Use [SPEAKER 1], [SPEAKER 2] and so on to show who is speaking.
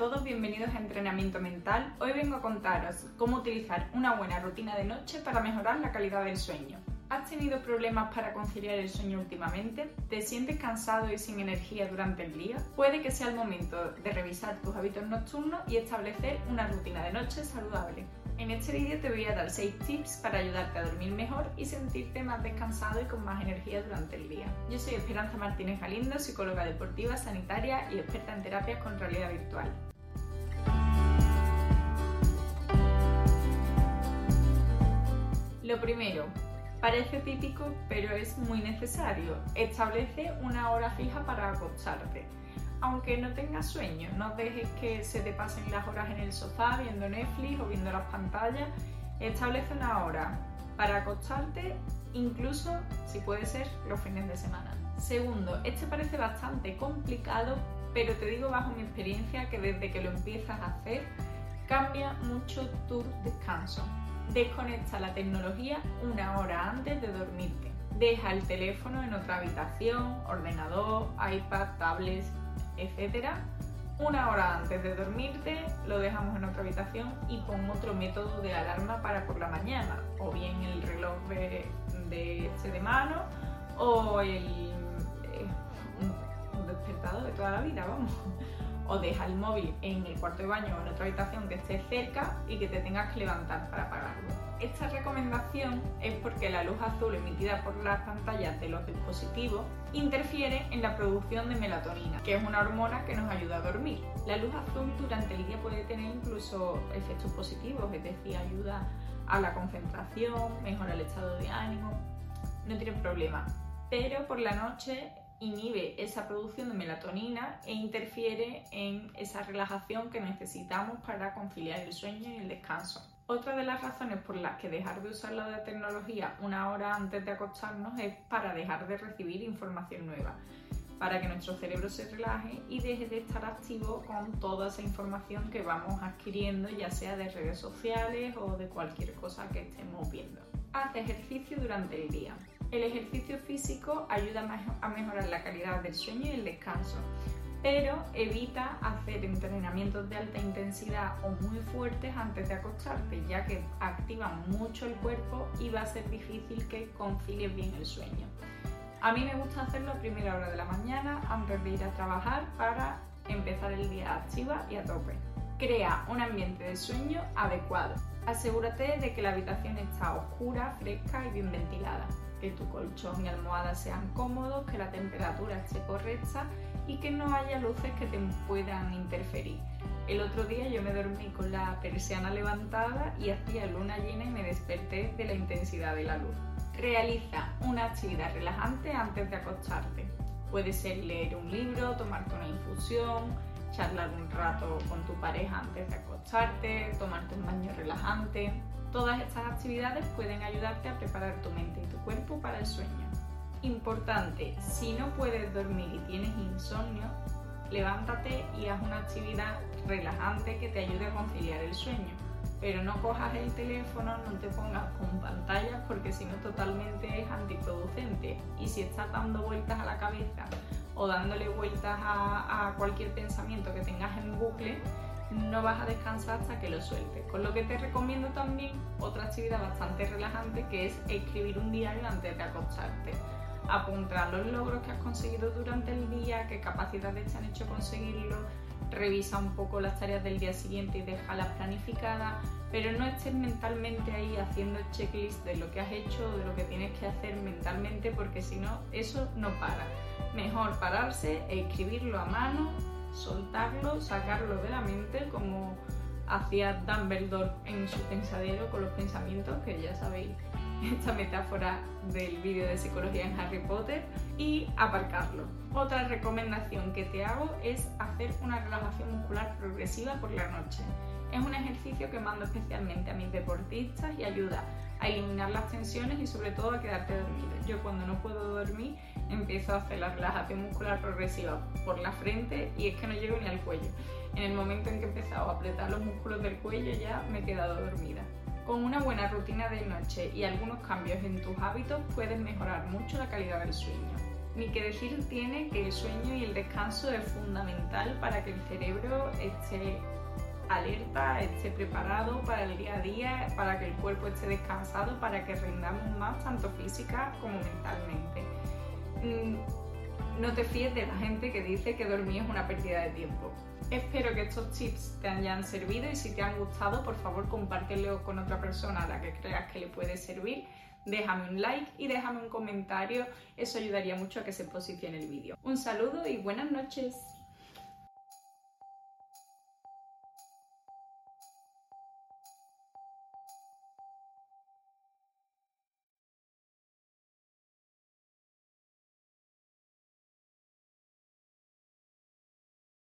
[SPEAKER 1] todos, bienvenidos a Entrenamiento Mental. Hoy vengo a contaros cómo utilizar una buena rutina de noche para mejorar la calidad del sueño. ¿Has tenido problemas para conciliar el sueño últimamente? ¿Te sientes cansado y sin energía durante el día? Puede que sea el momento de revisar tus hábitos nocturnos y establecer una rutina de noche saludable. En este vídeo te voy a dar 6 tips para ayudarte a dormir mejor y sentirte más descansado y con más energía durante el día. Yo soy Esperanza Martínez Galindo, psicóloga deportiva, sanitaria y experta en terapias con realidad virtual. Lo primero, parece típico pero es muy necesario, establece una hora fija para acostarte aunque no tengas sueño, no dejes que se te pasen las horas en el sofá viendo Netflix o viendo las pantallas. Establece una hora para acostarte, incluso si puede ser los fines de semana. Segundo, este parece bastante complicado, pero te digo bajo mi experiencia que desde que lo empiezas a hacer cambia mucho tu descanso. Desconecta la tecnología una hora antes de dormirte. Deja el teléfono en otra habitación, ordenador, iPad, tablets, etcétera. Una hora antes de dormirte lo dejamos en otra habitación y pon otro método de alarma para por la mañana, o bien el reloj de, este de mano o el eh, despertador de toda la vida, vamos. O deja el móvil en el cuarto de baño o en otra habitación que esté cerca y que te tengas que levantar para apagarlo. Esta recomendación es porque la luz azul emitida por las pantallas de los dispositivos interfiere en la producción de melatonina, que es una hormona que nos ayuda a dormir. La luz azul durante el día puede tener incluso efectos positivos, es decir, ayuda a la concentración, mejora el estado de ánimo, no tiene problema. Pero por la noche inhibe esa producción de melatonina e interfiere en esa relajación que necesitamos para conciliar el sueño y el descanso. Otra de las razones por las que dejar de usar la tecnología una hora antes de acostarnos es para dejar de recibir información nueva, para que nuestro cerebro se relaje y deje de estar activo con toda esa información que vamos adquiriendo, ya sea de redes sociales o de cualquier cosa que estemos viendo. Haz ejercicio durante el día. El ejercicio físico ayuda a mejorar la calidad del sueño y el descanso pero evita hacer entrenamientos de alta intensidad o muy fuertes antes de acostarte, ya que activan mucho el cuerpo y va a ser difícil que concilies bien el sueño. A mí me gusta hacerlo a primera hora de la mañana antes de ir a trabajar para empezar el día activa y a tope. Crea un ambiente de sueño adecuado. Asegúrate de que la habitación está oscura, fresca y bien ventilada, que tu colchón y almohada sean cómodos, que la temperatura esté correcta y que no haya luces que te puedan interferir. El otro día yo me dormí con la persiana levantada y hacía luna llena y me desperté de la intensidad de la luz. Realiza una actividad relajante antes de acostarte. Puede ser leer un libro, tomarte una infusión, charlar un rato con tu pareja antes de acostarte, tomarte un baño relajante. Todas estas actividades pueden ayudarte a preparar tu mente y tu cuerpo para el sueño. Importante, si no puedes dormir y tienes insomnio, levántate y haz una actividad relajante que te ayude a conciliar el sueño. Pero no cojas el teléfono, no te pongas con pantallas porque si no totalmente es antiproducente. Y si estás dando vueltas a la cabeza o dándole vueltas a, a cualquier pensamiento que tengas en bucle, no vas a descansar hasta que lo sueltes. Con lo que te recomiendo también otra actividad bastante relajante que es escribir un diario antes de acostarte apuntar los logros que has conseguido durante el día, qué capacidades te han hecho conseguirlo, revisa un poco las tareas del día siguiente y déjalas planificadas, pero no estés mentalmente ahí haciendo checklist de lo que has hecho o de lo que tienes que hacer mentalmente, porque si no, eso no para. Mejor pararse e escribirlo a mano, soltarlo, sacarlo de la mente como hacía Dumbledore en su pensadero con los pensamientos, que ya sabéis esta metáfora del vídeo de psicología en Harry Potter y aparcarlo. Otra recomendación que te hago es hacer una relajación muscular progresiva por la noche. Es un ejercicio que mando especialmente a mis deportistas y ayuda a eliminar las tensiones y sobre todo a quedarte dormido. Yo cuando no puedo dormir empiezo a hacer la relajación muscular progresiva por la frente y es que no llego ni al cuello. En el momento en que he empezado a apretar los músculos del cuello ya me he quedado dormida. Con una buena rutina de noche y algunos cambios en tus hábitos puedes mejorar mucho la calidad del sueño. Ni que decir tiene que el sueño y el descanso es fundamental para que el cerebro esté alerta, esté preparado para el día a día, para que el cuerpo esté descansado, para que rindamos más tanto física como mentalmente. No te fíes de la gente que dice que dormir es una pérdida de tiempo. Espero que estos tips te hayan servido y si te han gustado, por favor compártelo con otra persona a la que creas que le puede servir. Déjame un like y déjame un comentario, eso ayudaría mucho a que se posicione el vídeo. Un saludo y buenas noches.